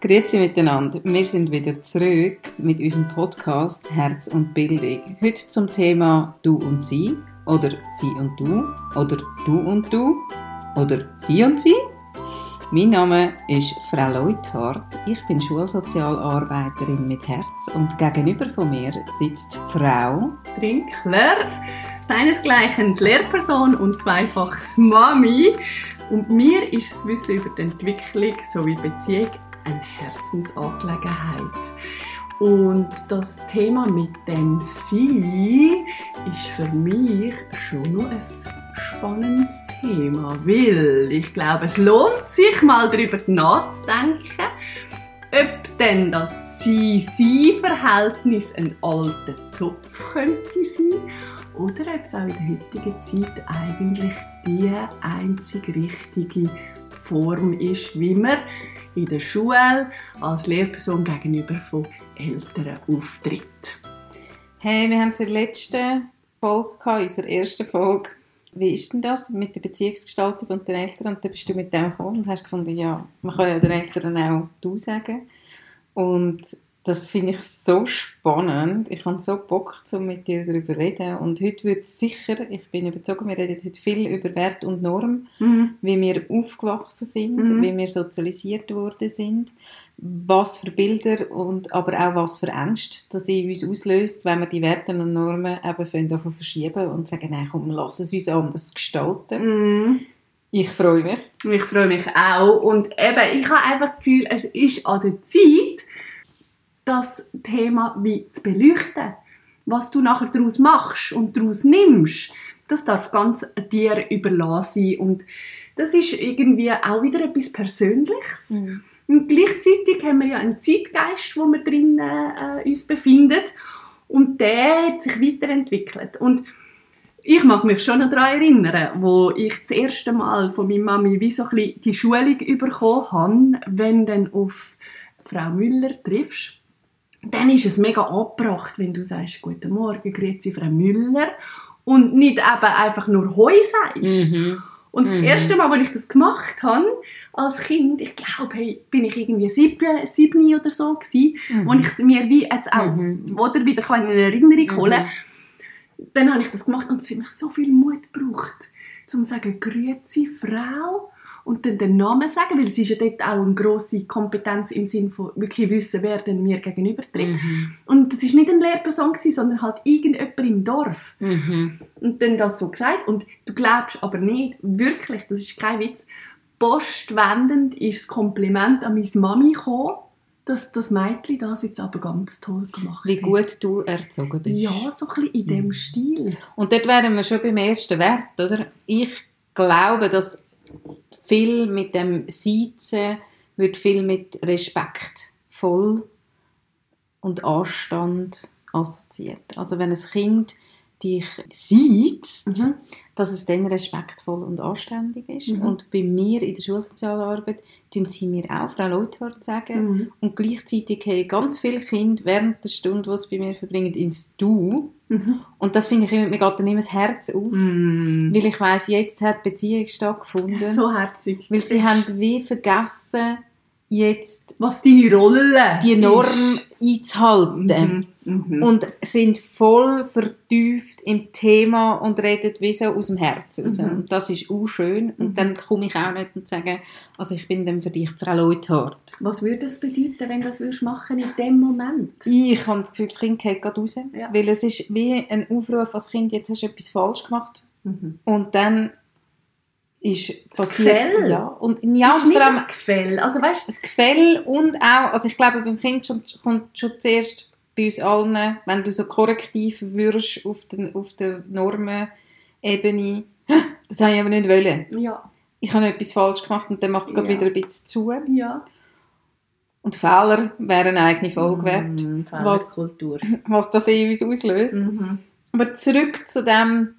Grüezi miteinander. Wir sind wieder zurück mit unserem Podcast Herz und Bildung. Heute zum Thema Du und Sie oder Sie und Du oder Du und Du oder Sie und Sie. Mein Name ist Frau Leuthardt. Ich bin Schulsozialarbeiterin mit Herz und gegenüber von mir sitzt Frau Trinkler, seinesgleichen Lehrperson und zweifaches Mami. Und mir ist das Wissen über die Entwicklung sowie Beziehung eine Herzensangelegenheit. Und das Thema mit dem Sie ist für mich schon noch ein spannendes Thema, weil ich glaube, es lohnt sich mal darüber nachzudenken, ob denn das Sie-Sie-Verhältnis ein alter Zopf könnte sein oder ob es auch in der heutigen Zeit eigentlich die einzig richtige Form ist, wie man in der Schule als Lehrperson gegenüber von Eltern auftritt. Hey, wir haben es in der letzten Folge gehabt, in unserer ersten Folge. Wie ist denn das mit der Beziehungsgestaltung und den Eltern? Und dann bist du mit dem gekommen und hast gefunden, ja, man kann ja den Eltern auch du sagen. Und das finde ich so spannend. Ich habe so Bock, um mit dir darüber zu reden. Und heute wird sicher, ich bin überzeugt, wir reden heute viel über Wert und Norm, mhm. wie wir aufgewachsen sind, mhm. wie wir sozialisiert worden sind, was für Bilder und aber auch was für Ängste das in uns auslöst, wenn wir die Werte und Normen eben davon verschieben und sagen, nein, komm, lass es uns anders gestalten. Mhm. Ich freue mich. Ich freue mich auch. Und eben, ich habe einfach das Gefühl, es ist an der Zeit, das Thema wie zu beleuchten. Was du nachher daraus machst und daraus nimmst, das darf ganz dir überlassen sein. Und das ist irgendwie auch wieder etwas Persönliches. Mhm. Und gleichzeitig haben wir ja einen Zeitgeist, wo wir drin äh, uns befinden. Und der hat sich weiterentwickelt. Und ich mag mich schon daran erinnern, wo ich das erste Mal von meiner Mami wie so ein bisschen die Schulung bekommen habe, wenn du dann auf Frau Müller triffst dann ist es mega abgebracht, wenn du sagst, guten Morgen, grüezi Frau Müller und nicht eben einfach nur Heu sagst. Mhm. Und das mhm. erste Mal, als ich das gemacht habe, als Kind, ich glaube, hey, bin ich irgendwie sieben, sieben oder so gewesen, mhm. wo ich mir wie jetzt auch mhm. oder wieder in Erinnerung holen mhm. dann habe ich das gemacht und es hat mich so viel Mut gebraucht, um zu sagen, grüezi Frau und dann den Namen sagen, weil es ist ja dort auch eine grosse Kompetenz im Sinne von wirklich wissen, wer denn mir gegenüber tritt. Mhm. Und das ist nicht eine Lehrperson gewesen, sondern halt irgendjemand im Dorf. Mhm. Und dann das so gesagt und du glaubst aber nicht, wirklich, das ist kein Witz, postwendend ist das Kompliment an meine Mami gekommen, dass das Mädchen das jetzt aber ganz toll gemacht hat. Wie gut du erzogen bist. Ja, so ein bisschen in dem mhm. Stil. Und dort wären wir schon beim ersten Wert, oder? Ich glaube, dass viel mit dem Siezen wird viel mit Respekt voll und Anstand assoziiert. Also wenn ein Kind dich sieht, mhm. Dass es dann respektvoll und anständig ist. Mhm. Und bei mir in der Schulsozialarbeit tun sie mir auch Frau Leuthardt sagen. Mhm. Und gleichzeitig haben ganz viele Kinder während der Stunde, die sie bei mir verbringen, ins Du. Mhm. Und das finde ich, mir geht dann immer das Herz auf. Mhm. Weil ich weiss, jetzt hat Beziehung stattgefunden. So herzig. Weil sie haben wie vergessen, jetzt was deine Rolle die Norm ist. einzuhalten mhm, und sind voll vertieft im Thema und reden wie so aus dem Herzen raus. Mhm. Und das ist auch schön. Und mhm. dann komme ich auch nicht und sage, also ich bin dann für dich Frau Leuthard. Was würde das bedeuten, wenn du das würdest machen in dem Moment? Ich habe das Gefühl, das Kind geht gerade raus. Ja. Weil es ist wie ein Aufruf als Kind, jetzt hast du etwas falsch gemacht. Mhm. Und dann ist passiert. Gefäll? Ja, und, ja, ist und vor allem das Gefäll. Also, weißt, das Gefäll und auch, also ich glaube, beim Kind schon, kommt schon zuerst bei uns allen, wenn du so korrektiv wirst auf, den, auf der Normenebene, das habe ich aber nicht wollen. Ja. Ich habe etwas falsch gemacht und dann macht es gerade ja. wieder ein bisschen zu. Ja. Und Fehler wären eine eigene Folge wert. Mm, was, was das in uns auslöst. Mhm. Aber zurück zu dem,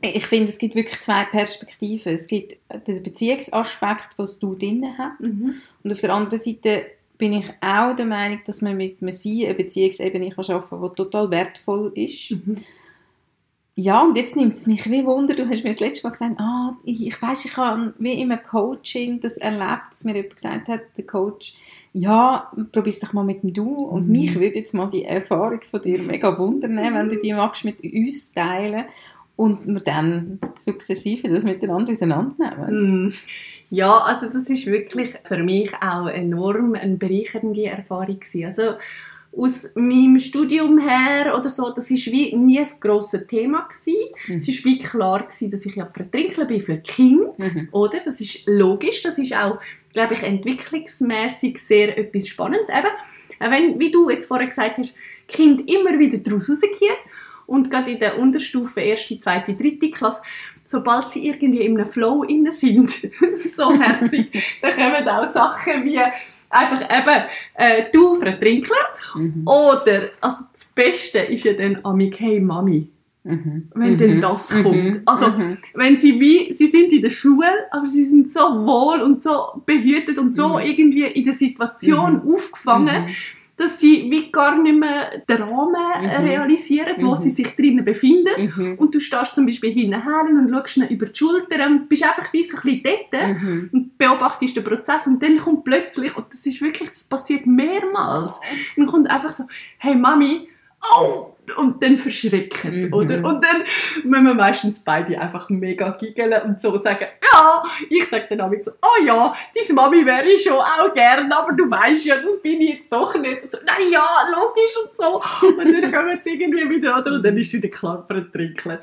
ich finde, es gibt wirklich zwei Perspektiven. Es gibt den Beziehungsaspekt, was du drin hast. Mhm. Und auf der anderen Seite bin ich auch der Meinung, dass man mit einem Sie eine Beziehungsebene schaffen kann, die total wertvoll ist. Mhm. ja, und jetzt nimmt es mich wie Wunder, du hast mir das letzte Mal gesagt, ah, ich, ich weiss, ich habe wie im Coaching das erlebt, dass mir jemand gesagt hat, der Coach, ja, probier es doch mal mit dem Du. Und Mhm. mich würde jetzt mal die Erfahrung von dir mega wundern, wenn du die magst mit uns teilen und wir dann sukzessive das miteinander auseinandernehmen. Mm. Ja, also das ist wirklich für mich auch enorm eine bereichernde Erfahrung gewesen. Also aus meinem Studium her oder so, das ist wie nie ein grosses Thema gewesen. Mhm. Es ist wie klar gewesen, dass ich ja vertrinkelt bin für Kind, Mhm. oder? Das ist logisch, das ist auch, glaube ich, entwicklungsmäßig sehr etwas Spannendes. Eben, auch wenn, wie du jetzt vorher gesagt hast, Kind immer wieder daraus rausgehen und gerade in der Unterstufe, erste, zweite, dritte Klasse, sobald sie irgendwie in einem Flow inne sind, so herzig, dann kommen auch Sachen wie einfach eben, äh, du Vertrinkler Mhm. oder, also das Beste ist ja dann amig, hey Mami, Mhm. wenn Mhm. denn das Mhm. kommt. Also, Mhm. wenn sie wie, sie sind in der Schule, aber sie sind so wohl und so behütet und so Mhm. irgendwie in der Situation aufgefangen. Dass sie wie gar nicht mehr den Rahmen Mhm. realisieren, wo Mhm. sie sich drinnen befinden. Mhm. Und du stehst zum Beispiel hinten und schaust ihnen über die Schulter und bist einfach wie so ein bisschen dort Mhm. und beobachtest den Prozess und dann kommt plötzlich, und das ist wirklich, das passiert mehrmals, dann kommt einfach so, hey Mami, oh! Und dann verschrecken sie, Mhm. oder? Und dann müssen wir meistens beide einfach mega giggeln und so sagen, ja, ich sage dann auch so, oh ja, deine Mami wäre ich schon auch gern, aber du weißt ja, das bin ich jetzt doch nicht. Und so, nein, ja, logisch und so. Und dann kommen sie irgendwie wieder, oder? Und dann ist wieder ein Trinken.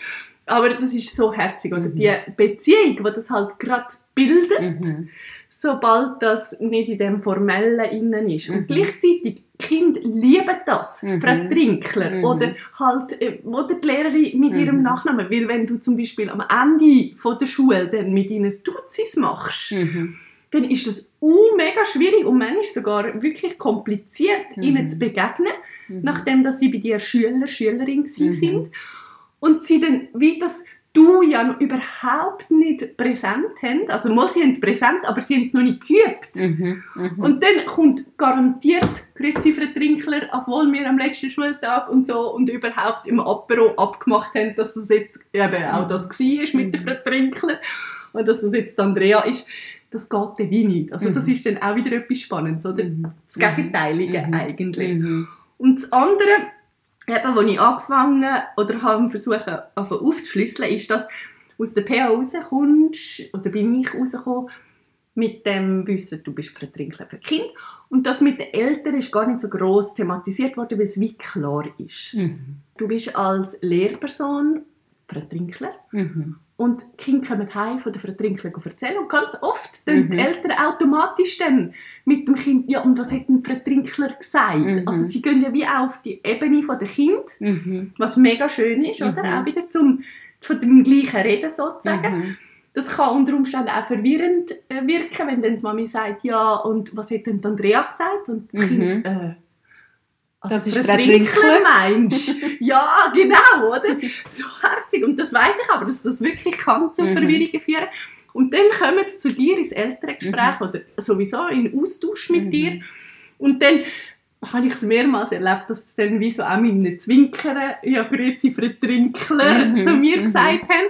Aber das ist so herzig, oder? Mhm. Die Beziehung, die das halt gerade bildet, Mhm. sobald das nicht in dem Formellen innen ist. Und Mhm. gleichzeitig, Kinder lieben das, Mhm. Frau Trinkler, Mhm. oder halt, äh, oder die Lehrerin mit ihrem Mhm. Nachnamen. Weil wenn du zum Beispiel am Ende von der Schule dann mit ihnen Duzis machst, Mhm. dann ist das uh, mega schwierig und manchmal sogar wirklich kompliziert, Mhm. ihnen zu begegnen, Mhm. nachdem dass sie bei dir Schüler, Schülerin Mhm. sind. Und sie dann, wie das du ja noch überhaupt nicht präsent haben, also mal sie haben es präsent, aber sie haben es noch nicht geübt. Mhm. Mhm. Und dann kommt garantiert Grüezi Trinkler, obwohl wir am letzten Schultag und so und überhaupt im Apero abgemacht haben, dass es jetzt eben auch das war mit der Mhm. Frau Trinkler und dass es jetzt Andrea ist. Das geht dann wie nicht. Also das Mhm. ist dann auch wieder etwas Spannendes, oder? Mhm. Das Gegenteilige Mhm. eigentlich. Mhm. Und das andere, eben, wo ich angefangen oder habe versucht aufzuschlüsseln, ist, dass aus der PA rauskommst, oder bin ich rausgekommen, mit dem Wissen, du bist Vertrinkler für Kind. Und das mit den Eltern ist gar nicht so gross thematisiert worden, weil es wie klar ist. Mhm. Du bist als Lehrperson Vertrinkler Mhm. Und die Kinder kommen heim von der Vertrinkler erzählen und ganz oft dann Mhm. die Eltern automatisch dann mit dem Kind, ja und was hat die Vertrinkler gesagt? Mhm. Also sie gehen ja wie auch auf die Ebene von der Kind, Mhm. was mega schön ist, oder? Mhm. Auch wieder zum von dem gleichen Reden sozusagen. Mhm. Das kann unter Umständen auch verwirrend äh, wirken, wenn dann die Mami sagt, ja und was hat denn die Andrea gesagt? Und das Mhm. Kind, äh, also Das ist Trinkler. meinst Ja, genau, oder? So herzig. Und das weiß ich aber, dass das wirklich kann zu Mhm. Verwirrungen führen. Und dann kommen sie zu dir ins Elterngespräch oder sowieso in Austausch mit Mhm. dir. Und dann habe ich es mehrmals erlebt, dass sie dann wie so auch mit einem Zwinkern, ja, grüezi Frau Trinkler, Mhm. zu mir Mhm. gesagt haben.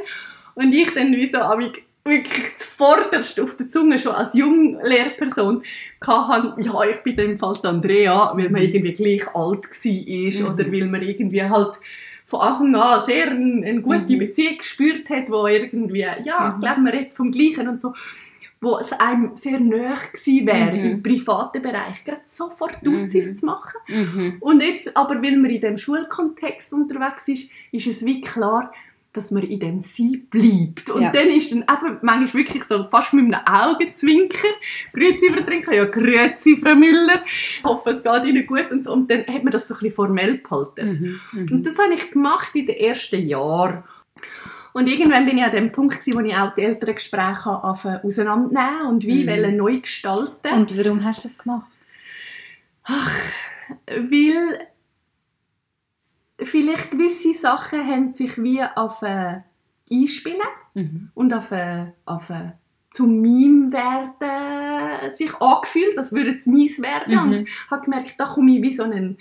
Und ich dann wie so amig wirklich zuvorderst auf der Zunge schon als Junglehrperson hatte, ja, ich bin in dem Fall die Andrea, weil man irgendwie gleich alt war Mhm. oder weil man irgendwie halt von Anfang an sehr eine, eine gute Mhm. Beziehung gespürt hat, wo irgendwie, ja, Mhm. ich glaube, man redet vom Gleichen und so, wo es einem sehr nahe gewesen wäre, Mhm. im privaten Bereich, gerade sofort Duzis Mhm. zu machen. Mhm. Und jetzt, aber weil man in dem Schulkontext unterwegs ist, ist es wie klar, dass man in dem Sie bleibt. Und Ja. dann ist dann eben manchmal wirklich so fast mit einem Augenzwinker, «Grüezi, Frau Trinker», «Ja, grüezi, Frau Müller», «Ich hoffe, es geht Ihnen gut» und so. Und dann hat man das so ein bisschen formell behalten. Mhm. Und Mhm. das habe ich gemacht in den ersten Jahren. Und irgendwann bin ich an dem Punkt, gewesen, wo ich auch die Elterngespräche anfangen auseinandernehmen und wie Mhm. wollen neu gestalten. Und warum hast du das gemacht? weil vielleicht gewisse Sachen haben sich wie auf äh, einspielen Mhm. und auf, äh, auf äh, zum Meme werden sich angefühlt, als würde es mies werden Mhm. und habe gemerkt, da komme ich wie so einen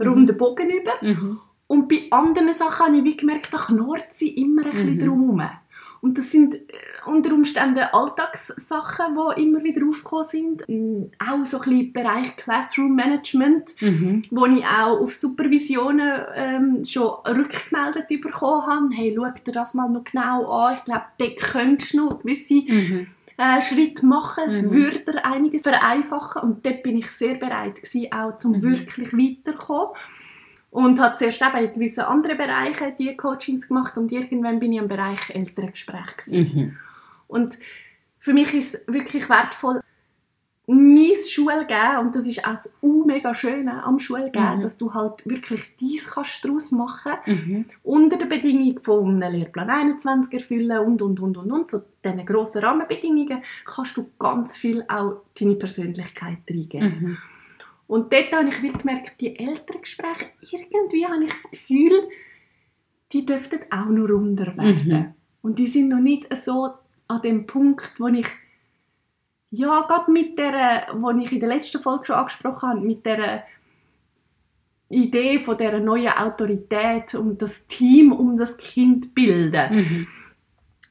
runden Bogen über Mhm. Und bei anderen Sachen habe ich wie gemerkt, da knurrt sie immer ein bisschen Mhm. drum herum. Und das sind äh, unter Umständen Alltagssachen, die immer wieder aufgekommen sind. Mm, Auch so ein bisschen Bereich Classroom Management, Mhm. wo ich auch auf Supervisionen ähm, schon rückgemeldet bekommen habe. Hey, schau dir das mal noch genau an. Ich glaube, dort könntest du noch gewisse Mhm. äh, Schritt machen. Es Mhm. würde einiges vereinfachen. Und dort bin ich sehr bereit gewesen, auch zum Mhm. wirklich weiterkommen. Und habe zuerst eben in gewissen anderen Bereichen die Coachings gemacht und irgendwann bin ich im Bereich Elterngespräch. Mhm. Und für mich ist es wirklich wertvoll, mein Schulgeben, und das ist auch das mega Schöne am Schulgeben, Mhm. dass du halt wirklich dies kannst daraus machen Mhm. unter der Bedingung von einem Lehrplan 21 erfüllen und, und, und, und, und. So diesen grossen Rahmenbedingungen kannst du ganz viel auch deine Persönlichkeit reingeben. Mhm. Und dort habe ich wie gemerkt, die älteren Gespräche, irgendwie habe ich das Gefühl, die dürften auch noch runder werden. Mhm. Und die sind noch nicht so an dem Punkt, wo ich ja, gerade mit der, wo ich in der letzten Folge schon angesprochen habe, mit der Idee von der neuen Autorität und das Team um das Kind bilden. Mhm.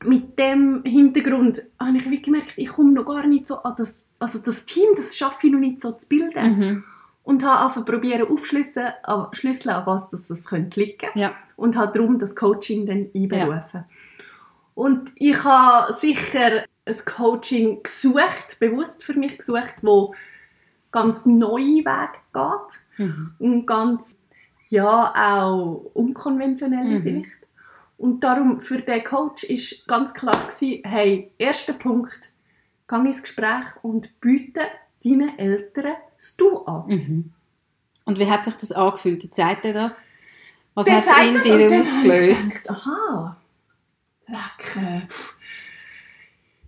Mit dem Hintergrund habe ich gemerkt, ich komme noch gar nicht so an das, also das Team, das schaffe ich noch nicht so zu bilden. Mhm. Und habe angefangen probieren aufschlüsseln, an, schlüsseln, an was das, das könnte liegen Ja. und habe darum das Coaching dann einberufen. Und ich habe sicher ein Coaching gesucht, bewusst für mich gesucht, wo ganz neue Wege geht Mhm. und ganz, ja, auch unkonventionell Mhm. vielleicht. Und darum für den Coach ist ganz klar gewesen, hey, erster Punkt, geh ins Gespräch und biete deinen Eltern das Du an. Mhm. Und wie hat sich das angefühlt? Wie zeigt er das? Was hat es in dir gedacht, Aha, lecker.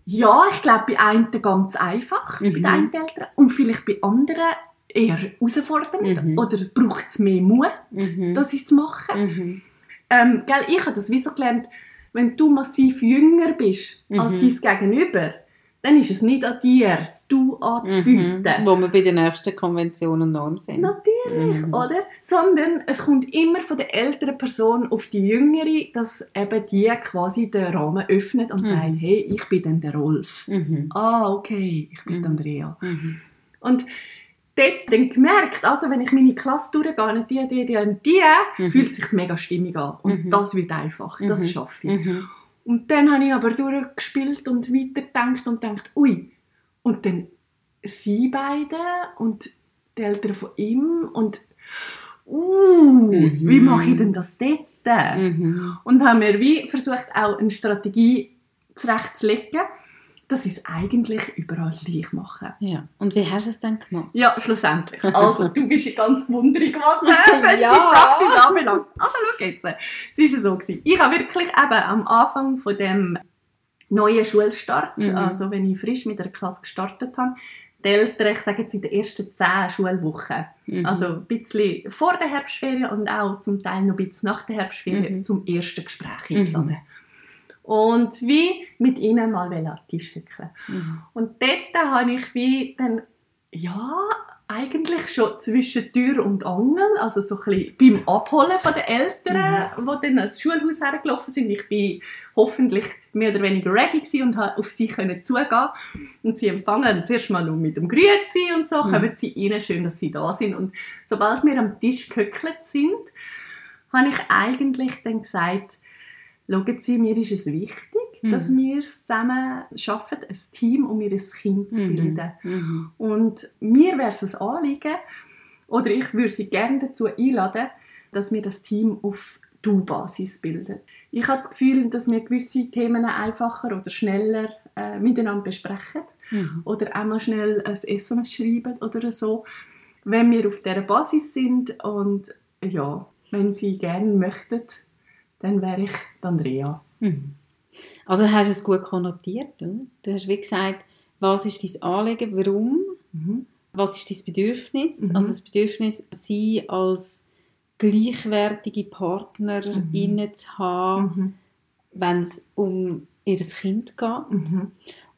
Ja, ich glaube bei einen ganz einfach, bei Mhm. den einen Eltern. Und vielleicht bei anderen eher herausfordernd. Mhm. Oder braucht es mehr Mut, Mhm. das zu machen. Mhm. Ähm, gell, ich habe das wie so gelernt, wenn du massiv jünger bist als Mhm. dein Gegenüber, dann ist es nicht an dir, das Du Mhm. anzubieten. Wo wir bei der nächsten Konvention und Norm sind. Natürlich, Mhm. oder? Sondern es kommt immer von der älteren Person auf die jüngere, dass eben die quasi den Rahmen öffnet und Mhm. sagt, hey, ich bin dann der Rolf. Mhm. Ah, okay, ich bin Mhm. Andrea. Mhm. Und dort dann gemerkt, also wenn ich meine Klasse durchgehe, nicht die, die, die und die, Mhm. fühlt es sich mega stimmig an. Und Mhm. das wird einfach, Mhm. das schaffe ich. Mhm. Und dann habe ich aber durchgespielt und weitergedacht und gedacht, ui. Und dann sie beide und die Eltern von ihm und uh, Mhm. wie mache ich denn das dort? Mhm. Und haben mir wie versucht, auch eine Strategie zurechtzulegen, dass ich es eigentlich überall gleich mache. Ja. Und wie hast du es dann gemacht? Ja, schlussendlich. Also, du bist ja ganz wunderig, was Ja. die Praxis anbelangt. Also, schau jetzt. Es war so. Gewesen. Ich habe wirklich eben am Anfang von dem neuen Schulstart, Mhm. also wenn ich frisch mit der Klasse gestartet habe, die Eltern, ich sage jetzt in den ersten zehn Schulwochen, Mhm. also ein bisschen vor der Herbstferien und auch zum Teil noch ein bisschen nach der Herbstferien Mhm. zum ersten Gespräch Mhm. eingeladen. Und wie mit ihnen mal an den Tisch hückeln. Mhm. Und dort habe ich wie dann, ja, eigentlich schon zwischen Tür und Angel, also so ein bisschen beim Abholen von den Eltern, die dann ans Schulhaus hergelaufen sind. Ich bin hoffentlich mehr oder weniger ready gewesen und konnte auf sie können zugehen und sie empfangen. Zuerst mal nur mit dem Grüezi und so, Mhm. kommen sie rein, schön, dass sie da sind. Und sobald wir am Tisch gehöckelt sind, habe ich eigentlich dann gesagt, schauen Sie, mir ist es wichtig, Mhm. dass wir es zusammen schaffen, ein Team, um ihr Kind zu Mhm. bilden. Mhm. Und mir wäre es ein Anliegen, oder ich würde Sie gerne dazu einladen, dass wir das Team auf Du-Basis bilden. Ich habe das Gefühl, dass wir gewisse Themen einfacher oder schneller äh, miteinander besprechen Mhm. oder einmal schnell ein SMS schreiben oder so, wenn wir auf dieser Basis sind. Und ja, wenn Sie gerne möchten, dann wäre ich Andrea. Mhm. Also hast du es gut konnotiert. Oder? Du hast wie gesagt, was ist dein Anliegen, warum, was ist dein Bedürfnis? Mhm. Also das Bedürfnis, sie als gleichwertige Partnerin zu haben, Mhm. wenn es um ihr Kind geht.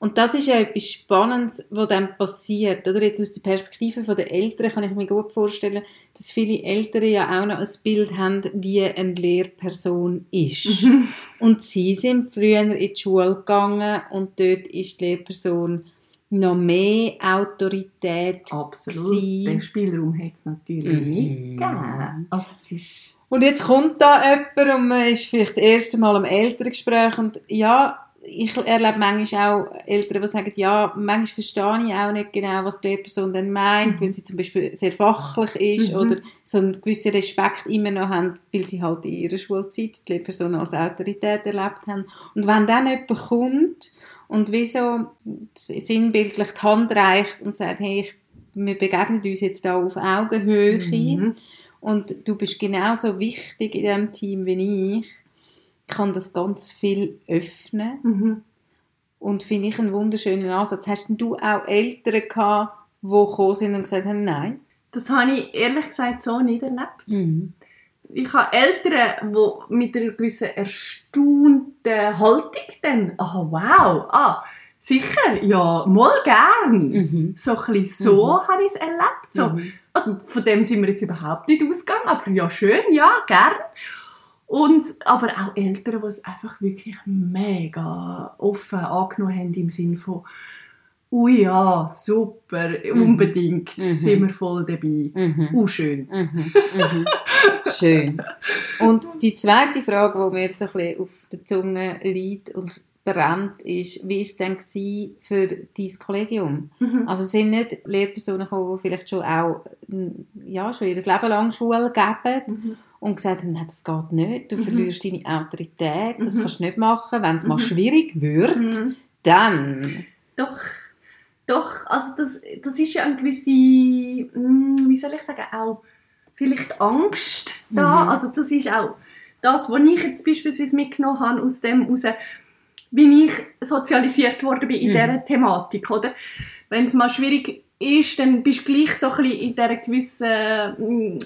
Und das ist ja etwas Spannendes, was dann passiert. Oder jetzt aus der Perspektive der Eltern kann ich mir gut vorstellen, dass viele Eltern ja auch noch ein Bild haben, wie eine Lehrperson ist. Mhm. Und sie sind früher in die Schule gegangen und dort ist die Lehrperson noch mehr Autorität. Absolut. Gewesen. Den Spielraum hat es natürlich Mhm. nicht gegeben. Also es ist... Und jetzt kommt da jemand und man ist vielleicht das erste Mal am Elterngespräch und ja, ich erlebe manchmal auch Eltern, die sagen, ja, manchmal verstehe ich auch nicht genau, was die Lehrperson dann meint, Mhm. weil sie zum Beispiel sehr fachlich ist Mhm. oder so einen gewissen Respekt immer noch haben, weil sie halt in ihrer Schulzeit die Lehrperson als Autorität erlebt haben. Und wenn dann jemand kommt und wie so sinnbildlich die Hand reicht und sagt, hey, ich, wir begegnen uns jetzt da auf Augenhöhe, Mhm. und du bist genauso wichtig in diesem Team wie ich, kann das ganz viel öffnen Mhm. und finde ich einen wunderschönen Ansatz. Hast du auch Eltern gehabt, die gekommen sind und gesagt haben, nein? Das habe ich ehrlich gesagt so nicht erlebt. Mhm. Ich habe Eltern, die mit einer gewissen erstaunten Haltung dann, ah wow, ah, sicher, ja, mal gern. Mhm. So ein bisschen so Mhm. habe ich es erlebt. So, Mhm. also von dem sind wir jetzt überhaupt nicht ausgegangen, aber ja, schön, ja, gern. Und, aber auch Eltern, die es einfach wirklich mega offen angenommen haben im Sinne von ui ja, super, Mhm. unbedingt, Mhm. sind wir voll dabei. Mhm. Uh, schön. Mhm. Mhm. Schön. Und die zweite Frage, die mir so ein bisschen auf der Zunge liegt und brennt, ist, wie war es denn für dein Kollegium? Mhm. Also es sind nicht Lehrpersonen gekommen, die vielleicht schon auch ja, schon ihr Leben lang Schule geben Mhm. Und gesagt haben, nein, das geht nicht, du Mhm. verlierst deine Autorität, das Mhm. kannst du nicht machen. Wenn es mal Mhm. schwierig wird, Mhm. dann... Doch, doch, also das, das ist ja eine gewisse, mm, wie soll ich sagen, auch vielleicht Angst da. Mhm. Also das ist auch das, was ich jetzt beispielsweise mitgenommen habe aus dem raus, wie ich sozialisiert worden bin in Mhm. dieser Thematik, oder? Wenn es mal schwierig ist, dann bist du gleich so ein bisschen in dieser gewissen mm,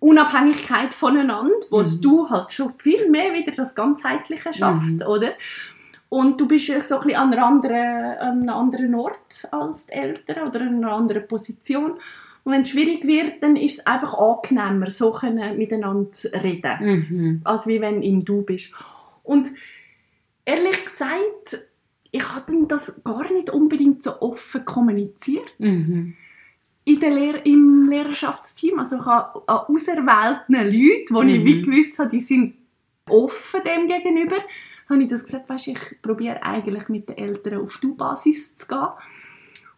Unabhängigkeit voneinander, wo Mhm. du halt schon viel mehr wieder das Ganzheitliche schafft, Mhm. oder? Und du bist so ein bisschen an, einer anderen, an einem anderen Ort als die Eltern oder in einer anderen Position. Und wenn es schwierig wird, dann ist es einfach angenehmer, so können miteinander reden, Mhm. als wie wenn im Du bist. Und ehrlich gesagt, ich habe das gar nicht unbedingt so offen kommuniziert Mhm. in der Lehr im Lehrerschaftsteam. Also ich habe an auserwählten Leuten, die ich Mhm. wie gewusst habe, die sind offen dem gegenüber, habe ich das gesagt, weißt, ich probiere eigentlich mit den Eltern auf Du-Basis zu gehen.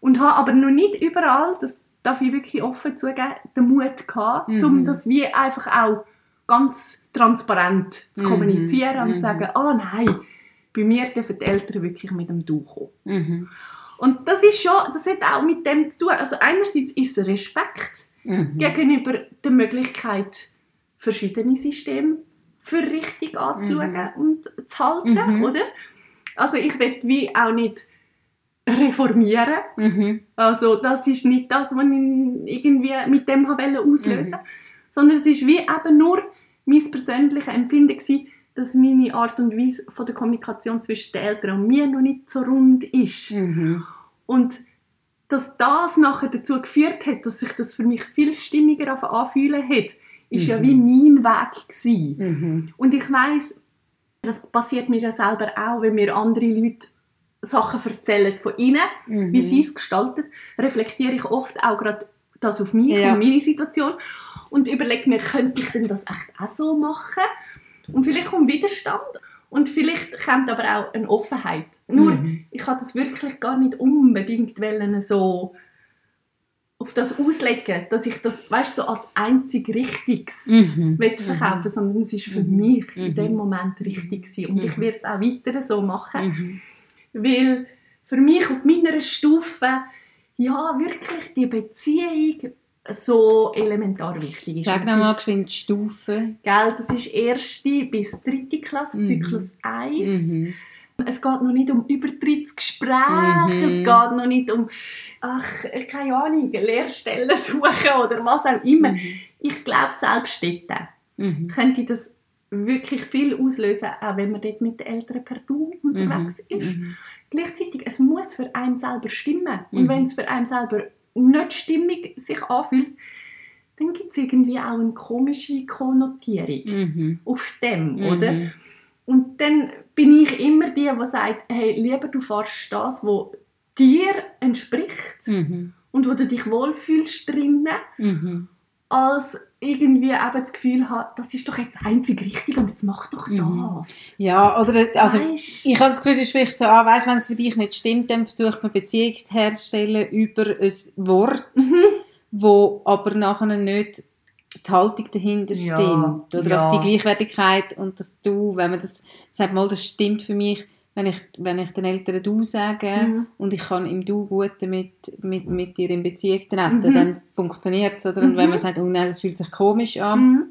Und habe aber noch nicht überall, das darf ich wirklich offen zugeben, den Mut gehabt, Mhm. um das wie einfach auch ganz transparent zu Mhm. kommunizieren und Mhm. zu sagen, ah nein, bei mir dürfen die Eltern wirklich mit dem Du kommen. Mhm. Und das ist schon, das hat auch mit dem zu tun. Also einerseits ist es Respekt Mhm. gegenüber der Möglichkeit, verschiedene Systeme für richtig anzuschauen und zu halten, Mhm. oder? Also ich will wie auch nicht reformieren. Mhm. Also das ist nicht das, was ich irgendwie mit dem wollte auslösen Mhm. sondern es ist wie eben nur mein persönliches Empfinden gewesen, dass meine Art und Weise von der Kommunikation zwischen den Eltern und mir noch nicht so rund ist. Mhm. Und dass das nachher dazu geführt hat, dass sich das für mich viel stimmiger auf- anfühlen hat, ist ja Mhm. wie mein Weg gewesen. Mhm. Und ich weiß, das passiert mir ja selber auch, wenn mir andere Leute Sachen erzählen von ihnen, Mhm. wie sie es gestaltet, reflektiere ich oft auch gerade das auf mich Ja. und meine Situation und überlege mir, könnte ich denn das echt auch so machen? Und vielleicht kommt Widerstand und vielleicht kommt aber auch eine Offenheit. Nur, Mhm. ich habe das wirklich gar nicht unbedingt wollen, so auf das auslegen, dass ich das, weißt, so als einzig Richtiges Mhm. will verkaufen, sondern es ist für Mhm. mich Mhm. in dem Moment richtig gewesen. Und ich Mhm. werde es auch weiter so machen, Mhm. weil für mich auf meiner Stufe ja wirklich die Beziehung so elementar wichtig ist. Sag noch mal geschwind Stufen. Gell, das ist erste bis dritte Klasse, Mhm. Zyklus 1. Mhm. Es geht noch nicht um Übertrittsgespräche, Mhm. es geht noch nicht um, ach, keine Ahnung, Lehrstellen suchen oder was auch immer. Mhm. Ich glaube, selbst dort Mhm. könnte das wirklich viel auslösen, auch wenn man dort mit den Eltern per Du unterwegs Mhm. ist. Mhm. gleichzeitig, es muss für einen selber stimmen. Und wenn es für einen selber nicht stimmig sich anfühlt, dann gibt es irgendwie auch eine komische Konnotierung Mhm. auf dem, Mhm. oder? Und dann bin ich immer die, die sagt, hey, lieber du fährst das, was dir entspricht Mhm. und wo du dich wohlfühlst drinnen, Mhm. als irgendwie eben das Gefühl hat, das ist doch jetzt einzig richtig und jetzt mach doch Mhm. das. Ja, oder also Weisst? ich habe das Gefühl, du sprichst so an, weißt, wenn es für dich nicht stimmt, dann versucht man Beziehung zu herstellen über ein Wort, Mhm. wo aber nachher nicht die Haltung dahinter Ja, stimmt. Oder ja. dass die Gleichwertigkeit und das Du, wenn man das sagt, mal, das stimmt für mich, wenn ich, wenn ich den Eltern Du sage Mhm. und ich kann im Du gut damit, mit, mit dir in Beziehung treten, Mhm. dann funktioniert es. Oder? Und wenn Mhm. man sagt, oh nein, das fühlt sich komisch an, Mhm.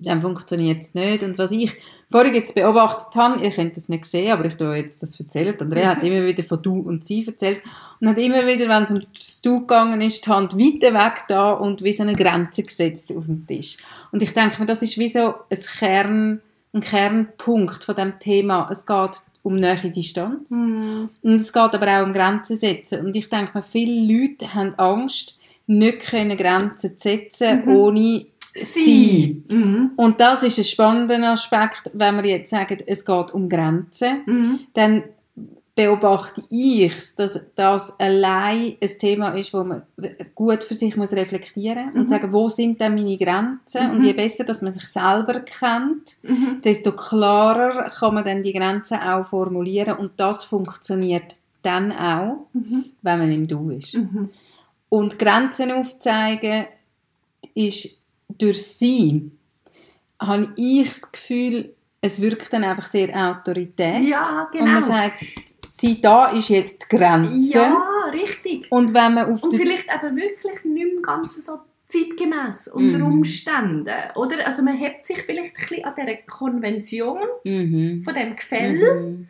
dann funktioniert es nicht. Und was ich vorhin jetzt beobachtet habe, ihr könnt das nicht sehen, aber ich tue jetzt das erzählen. Andrea hat immer wieder von du und sie erzählt und hat immer wieder, wenn es um das Du gegangen ist, die Hand weiter weg da und wie so eine Grenze gesetzt auf dem Tisch. Und ich denke mir, das ist wie so ein, Kern, ein Kernpunkt von dem Thema. Es geht um nähe Distanz. Mhm. Und es geht aber auch um Grenzen setzen. Und ich denke mir, viele Leute haben Angst, nicht können Grenzen zu setzen, Mhm. ohne sie. Mhm. Und das ist ein spannender Aspekt, wenn wir jetzt sagen, es geht um Grenzen, Mhm. dann beobachte ich, dass das allein ein Thema ist, wo man gut für sich muss reflektieren und Mhm. sagen, wo sind denn meine Grenzen? Mhm. Und je besser, dass man sich selber kennt, Mhm. desto klarer kann man dann die Grenzen auch formulieren und das funktioniert dann auch, Mhm. wenn man im Du ist. Mhm. Und Grenzen aufzeigen ist durch sie, habe ich das Gefühl, es wirkt dann einfach sehr autoritär. Ja, genau. Und man sagt, sie da ist jetzt die Grenze. ja, richtig. Und wenn man auf Und vielleicht eben wirklich nicht mehr ganz so zeitgemäß unter Mhm. Umständen. Oder? Also man hebt sich vielleicht ein bisschen an dieser Konvention mhm. von dem Gefälle, Mhm.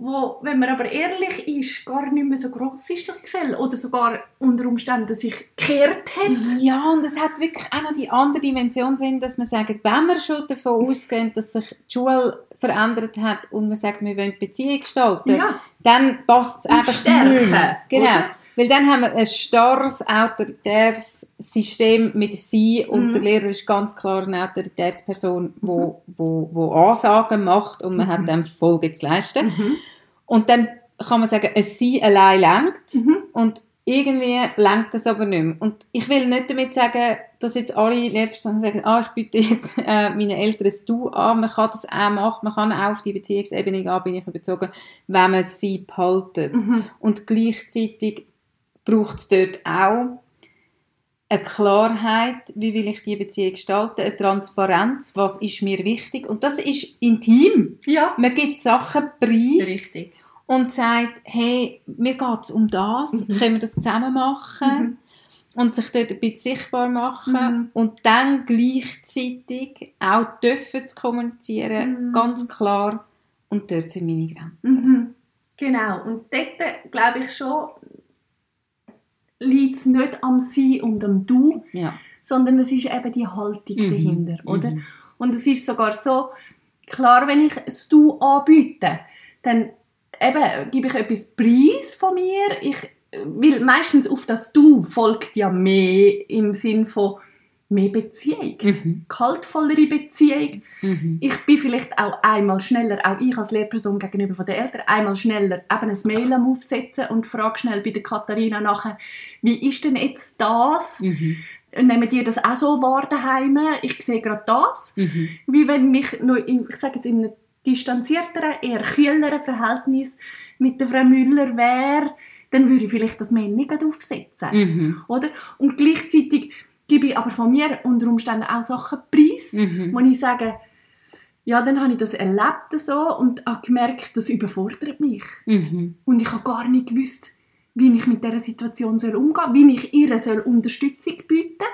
Wo, wenn man aber ehrlich ist, gar nicht mehr so groß ist, das Gefälle. Oder sogar unter Umständen sich gekehrt hat. Ja, und es hat wirklich auch noch die andere Dimension drin, dass man sagt, wenn wir schon davon ausgehen, dass sich die Schule verändert hat und man sagt, wir wollen Beziehung gestalten, Ja, dann passt es einfach stärken, nicht mehr. Genau. oder? Weil dann haben wir ein starres, autoritäres System mit «sie» und Mhm. der Lehrer ist ganz klar eine Autoritätsperson, wo, wo, wo Ansagen macht und man Mhm. hat dann Folge zu leisten. Mhm. Und dann kann man sagen, ein «sie» allein lenkt Mhm. und irgendwie lenkt das aber nicht mehr. Und ich will nicht damit sagen, dass jetzt alle Lehrpersonen sagen, ah, ich biete jetzt äh, meinen Eltern ein Du an, man kann das auch machen, man kann auch auf die Beziehungsebene gehen, bin ich überzogen, wenn man sie behaltet. Mhm. Und gleichzeitig braucht es dort auch eine Klarheit, wie will ich die Beziehung gestalten, eine Transparenz, was ist mir wichtig. Und das ist intim. Ja, Man gibt Sachen preis richtig. und sagt, hey, mir geht es um das, Mhm. können wir das zusammen machen? Mhm. Und sich dort ein bisschen sichtbar machen Mhm. und dann gleichzeitig auch dürfen zu kommunizieren, Mhm. ganz klar. Und dort sind meine Grenzen. Mhm. Genau. Und dort glaube ich schon, liegt es nicht am Sie und am Du, Ja. sondern es ist eben die Haltung Mhm. dahinter, oder? Mhm. Und es ist sogar so, klar, wenn ich das Du anbiete, dann eben gebe ich etwas Preis von mir. Ich, weil meistens auf das Du folgt ja mehr im Sinn von mehr Beziehung. Mhm. Kaltvollere Beziehung. Mhm. Ich bin vielleicht auch einmal schneller, auch ich als Lehrperson gegenüber von den Eltern, einmal schneller eben ein Mail am Aufsetzen und frage schnell bei der Katharina nachher, wie ist denn jetzt das? Mhm. Nehmen die das auch so wahr daheim? Ich sehe gerade das. Mhm. Wie wenn mich nur, in, ich sage jetzt in einem distanzierteren, eher kühleren Verhältnis mit der Frau Müller wäre, dann würde ich vielleicht das Mail nicht aufsetzen. Mhm. Oder? Und gleichzeitig gebe ich aber von mir unter Umständen auch Sachen preis, Mhm. wo ich sage, ja, dann habe ich das erlebt so und habe gemerkt, das überfordert mich. Mhm. Und ich habe gar nicht gewusst, wie ich mit dieser Situation soll umgehen soll, wie ich ihr soll Unterstützung bieten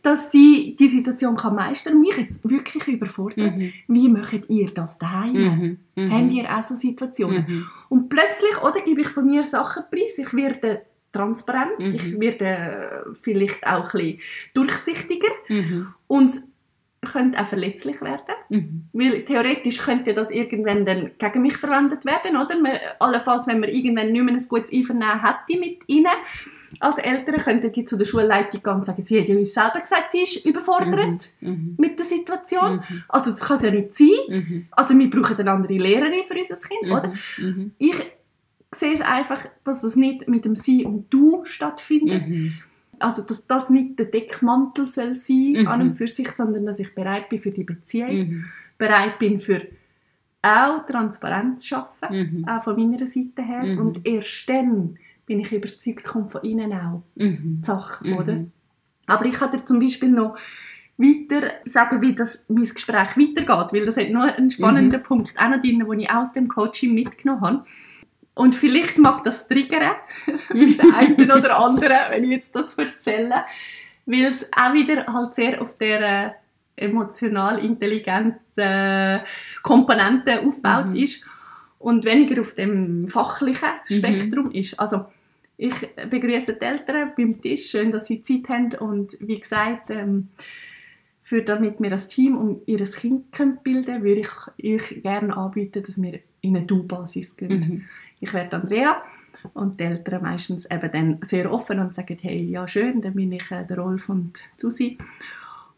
dass sie die Situation kann meistern kann. Mich jetzt wirklich überfordert. Mhm. Wie macht ihr das daheim? Mhm. Mhm. Habt ihr auch so Situationen? Mhm. Und plötzlich oder, gebe ich von mir Sachen preis. Ich werde transparent, Mhm. ich werde äh, vielleicht auch ein bisschen durchsichtiger Mhm. und könnte auch verletzlich werden. Mhm. Weil theoretisch könnte das irgendwann dann gegen mich verwendet werden, oder? Man, allenfalls, wenn man irgendwann nicht mehr ein gutes Einvernehmen hätte mit ihnen, als Eltern, könnten die zu der Schulleitung gehen und sagen, sie hat ja uns selber gesagt, sie ist überfordert Mhm. mit der Situation. Mhm. Also das kann es ja nicht sein. Mhm. Also wir brauchen eine andere Lehrerin für unser Kind, Mhm. oder? Mhm. Ich sehe es einfach, dass es nicht mit dem Sie und Du stattfindet. Mhm. Also dass das nicht der Deckmantel soll sein Mhm. an und für sich, sondern dass ich bereit bin für die Beziehung, Mhm. bereit bin für auch Transparenz zu schaffen, Mhm. auch von meiner Seite her. Mhm. Und erst dann bin ich überzeugt, kommt von Ihnen auch Mhm. die Sache, oder? Aber ich kann dir zum Beispiel noch weiter sagen, wie das mein Gespräch weitergeht, weil das hat noch einen spannenden Punkt auch noch drin, den ich aus dem Coaching mitgenommen habe. Und vielleicht mag das triggern, den einen oder anderen, wenn ich jetzt das erzähle, weil es auch wieder halt sehr auf der emotional intelligenten äh, Komponente aufgebaut Mhm. ist und weniger auf dem fachlichen Mhm. Spektrum ist. Also ich begrüße die Eltern beim Tisch, schön, dass sie Zeit haben und wie gesagt, ähm, für damit wir das Team um ihr Kind können bilden würde ich euch gerne anbieten, dass wir in eine Du-Basis gehen. Mhm. Ich werde Andrea und die Eltern meistens eben dann sehr offen und sagen, hey, ja schön, dann bin ich äh, der Rolf und Susi.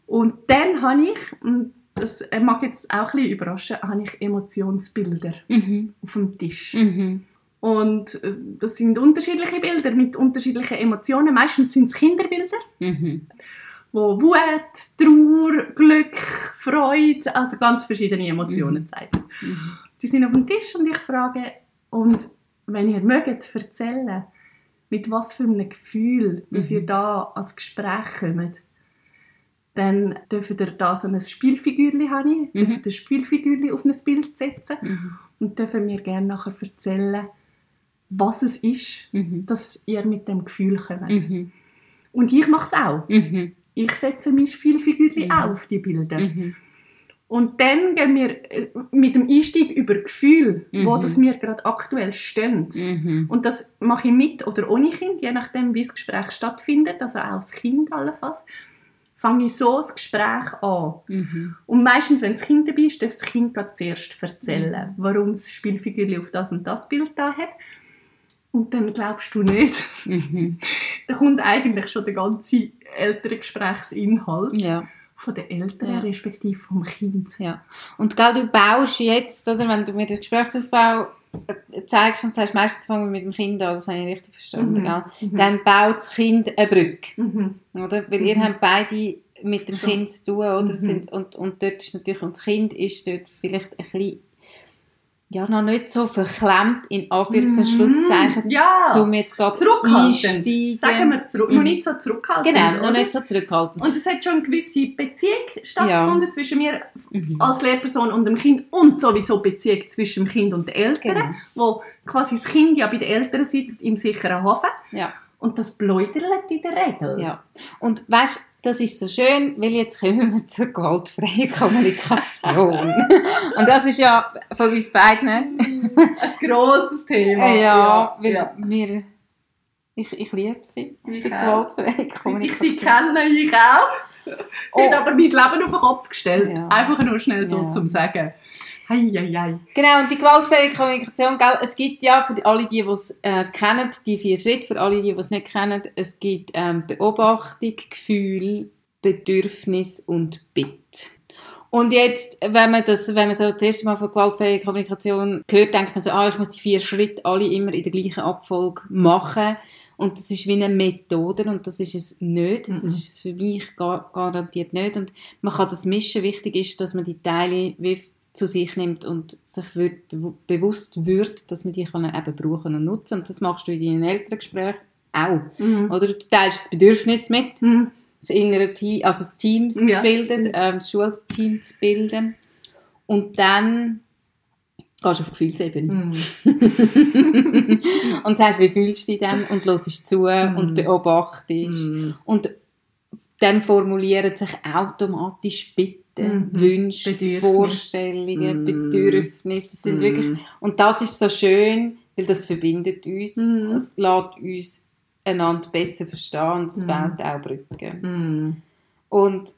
Und dann habe ich, und das äh, mag jetzt auch ein bisschen überraschen, habe ich Emotionsbilder Mhm. auf dem Tisch. Mhm. Und äh, das sind unterschiedliche Bilder mit unterschiedlichen Emotionen. Meistens sind es Kinderbilder, Mhm. wo Wut, Trauer, Glück, Freude, also ganz verschiedene Emotionen zeigen. Mhm. Die sind auf dem Tisch und ich frage, und wenn ihr mögt erzählen, mit was für einem Gefühl, dass Mhm. ihr da als Gespräch kommt, dann dürft ihr da so ein Spielfigürchen haben, Mhm. dürft ihr ein Spielfigürchen auf ein Bild setzen Mhm. und dürfen mir gerne nachher erzählen, was es ist, Mhm. dass ihr mit dem Gefühl kommt. Mhm. Und ich mache es auch. Mhm. Ich setze mein Spielfigürchen Mhm. auch auf die Bilder. Und dann gehen wir äh, mit dem Einstieg über Gefühl, wo Mhm. das mir gerade aktuell stehen. Mhm. Und das mache ich mit oder ohne Kind, je nachdem, wie das Gespräch stattfindet, also auch das Kind allenfalls, fange ich so das Gespräch an. Mhm. Und meistens, wenn das Kind dabei ist, darf das Kind gerade zuerst erzählen, Mhm. warum das Spielfigürchen auf das und das Bild da hat. Und dann glaubst du nicht, Mhm. da kommt eigentlich schon der ganze ältere Gesprächsinhalt Ja. Von den Eltern, Ja. respektive vom Kind. Ja. Und gell, du baust jetzt, oder, wenn du mir den Gesprächsaufbau äh, zeigst und sagst, meistens fangen wir mit dem Kind an, das habe ich richtig verstanden, Mhm. gell? Mhm. dann baut das Kind eine Brücke. Mhm. Oder? Weil ihr Mhm. habt beide mit dem Schon. Kind zu tun, oder? Mhm. Sind, und, und dort ist natürlich, und das Kind ist dort vielleicht ein bisschen, ja, noch nicht so verklemmt, in Anführungs- und. Schlusszeichen, Ja. um jetzt gerade einsteigen. Sagen wir zurück, noch Mhm. nicht so zurückhaltend. Genau, noch oder? nicht so zurückhaltend. Und es hat schon eine gewisse Beziehung stattgefunden zwischen mir Mhm. als Lehrperson und dem Kind und sowieso Beziehung zwischen dem Kind und den Eltern, Genau. wo quasi das Kind ja bei den Eltern sitzt im sicheren Hafen Ja. und das bläudert in der Regel. Ja. Und weißt das ist so schön, weil jetzt kommen wir zur gewaltfreien Kommunikation. und das ist ja von uns beiden, Ein grosses Thema. ja, weil ja. wir, ich, ich liebe sie, Ich die gewaltfreie Seit ich Kommunikation. sie kenne, ich auch. Sie Oh. hat aber mein Leben auf den Kopf gestellt. Ja. Einfach nur schnell so Ja. zum Sagen. Hei. Genau, und die gewaltfreie Kommunikation, gell, es gibt ja für alle, die es äh, kennen, die vier Schritte, für alle, die es nicht kennen, es gibt ähm, Beobachtung, Gefühl, Bedürfnis und Bitte. Und jetzt, wenn man, das, wenn man so das erste Mal von gewaltfreier Kommunikation hört, denkt man so, ah, ich muss die vier Schritte alle immer in der gleichen Abfolge machen. Und das ist wie eine Methode und das ist es nicht. Das Mhm. ist es für mich gar, garantiert nicht. Und man kann das mischen. Wichtig ist, dass man die Teile wie zu sich nimmt und sich wird, bewu- bewusst wird, dass man die kann eben brauchen und nutzen. Und das machst du in deinen Elterngesprächen auch. Mhm. Oder du teilst das Bedürfnis mit, Mhm. das innere Team, also das Team zu Ja. bilden, ähm, das Schulteam zu bilden. Und dann gehst du auf Gefühlsebene. Mhm. und sagst, wie fühlst du dich denn? Und hörst zu Mhm. und beobachtest. Mhm. Und dann formulieren sich automatisch Bitten, Mhm. Wünsche, Bedürfnis. Vorstellungen, Mhm. Bedürfnisse. Das sind Mhm. wirklich, und das ist so schön, weil das verbindet uns. Mhm. Es lässt uns einander besser verstehen und es Mhm. baut auch Brücken. Mhm. Und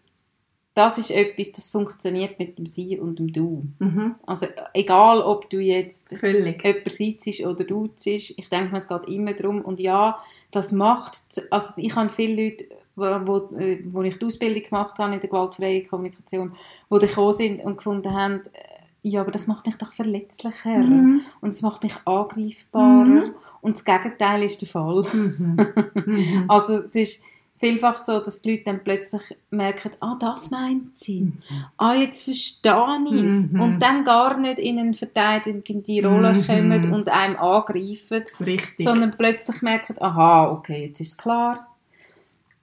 das ist etwas, das funktioniert mit dem Sie und dem Du. Mhm. Also egal, ob du jetzt Völlig. jemand sitzt oder du sitzt, ich denke, es geht immer darum. Und ja, das macht, also ich habe viele Leute, wo, wo, äh, wo ich die Ausbildung gemacht habe in der gewaltfreien Kommunikation, wo die gekommen sind und gefunden haben, äh, ja, aber das macht mich doch verletzlicher Mhm. und es macht mich angreifbarer Mhm. und das Gegenteil ist der Fall. Mhm. Mhm. Also es ist vielfach so, dass die Leute dann plötzlich merken, ah, das meint sie. Ah, jetzt verstehe ich es. Mhm. Und dann gar nicht in eine verteidigende Rolle Mhm. kommen und einem angreifen, Richtig. sondern plötzlich merken, aha, okay, jetzt ist es klar.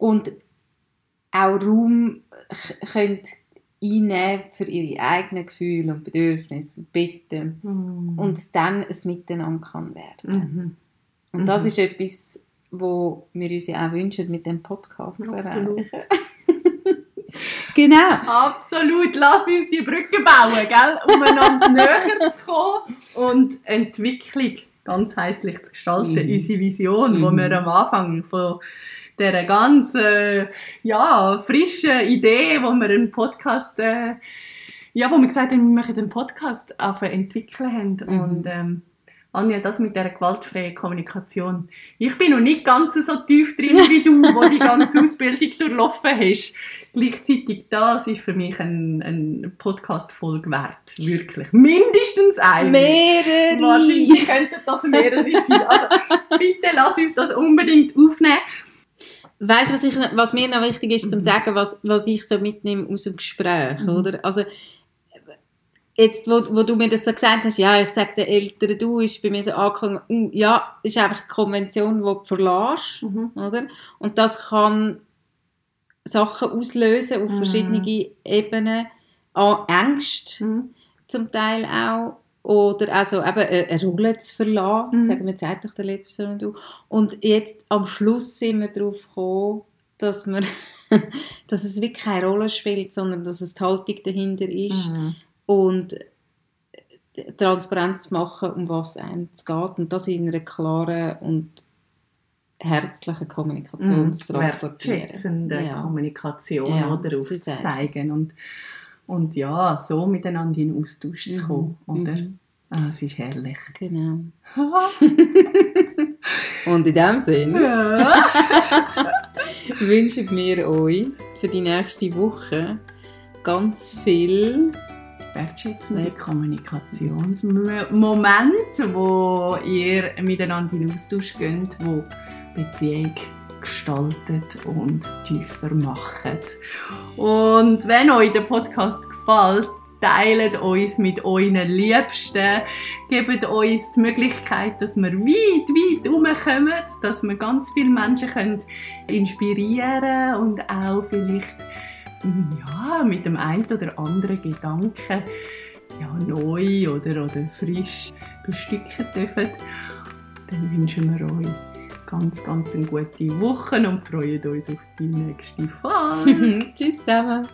Und auch Raum k- können einnehmen für ihre eigenen Gefühle und Bedürfnisse und Bitten. Mhm. Und dann ein Miteinander kann werden. Mhm. Und das Mhm. ist etwas, wo wir uns ja auch wünschen, mit dem Podcast zu erreichen. genau. Absolut, lass uns die Brücke bauen, gell? umeinander näher zu kommen und Entwicklung ganzheitlich zu gestalten. Mhm. Unsere Vision, wo Mhm. wir am Anfang von dieser ganz äh, ja, frischen Idee, wo wir einen Podcast, äh, ja, wo wir gesagt haben, wir machen einen Podcast entwickeln haben. Mhm. Und ähm, Anja, das mit dieser gewaltfreien Kommunikation. Ich bin noch nicht ganz so tief drin wie du, wo die ganze Ausbildung durchlaufen hast. Gleichzeitig, das ist für mich ein, ein Podcast-Folge wert. Wirklich. Mindestens eine. Mehrere. Wahrscheinlich könnten das mehrere sein. Also, bitte lass uns das unbedingt aufnehmen. Weißt du, was, ich, was mir noch wichtig ist, Mhm. zum sagen, was, was ich so mitnehme aus dem Gespräch, Mhm. oder? Also, jetzt, wo, wo du mir das so gesagt hast, ja, ich sage den Eltern, du, ist bei mir so angekommen, uh, ja, es ist einfach eine Konvention, die du verlässt, oder? Und das kann Sachen auslösen auf Mhm. verschiedene Ebenen, an Ängste Mhm. zum Teil auch, oder also eben eine, eine Rolle zu verlassen, Mhm. sagen wir, sagt doch der Lehrperson du. Und jetzt am Schluss sind wir darauf gekommen, dass, wir, dass es wirklich keine Rolle spielt, sondern dass es die Haltung dahinter ist Mhm. und äh, transparent zu machen, um was einem es geht. Und das in einer klaren und herzlichen Kommunikation zu transportieren. Wertschätzende Ja. Kommunikation Ja, oder aufzuzeigen und, und ja, so miteinander in Austausch zu kommen. Mhm. Oder? Mhm. Ah, es ist herrlich. Genau. Und in dem Sinn ja. wünschen wir euch für die nächste Woche ganz viel Wertschätzende. Kommunikationsmomente, wo ihr miteinander in Austausch geht, wo Beziehung gestaltet und tiefer macht. Und wenn euch der Podcast gefällt, teilt uns mit euren Liebsten, gebt uns die Möglichkeit, dass wir weit, weit herumkommen, dass wir ganz viele Menschen können inspirieren und auch vielleicht ja, mit dem einen oder anderen Gedanken ja, neu oder, oder frisch bestücken dürfen, dann wünschen wir euch ganz, ganz eine gute Woche und freuen uns auf die nächste Folge. Tschüss zusammen.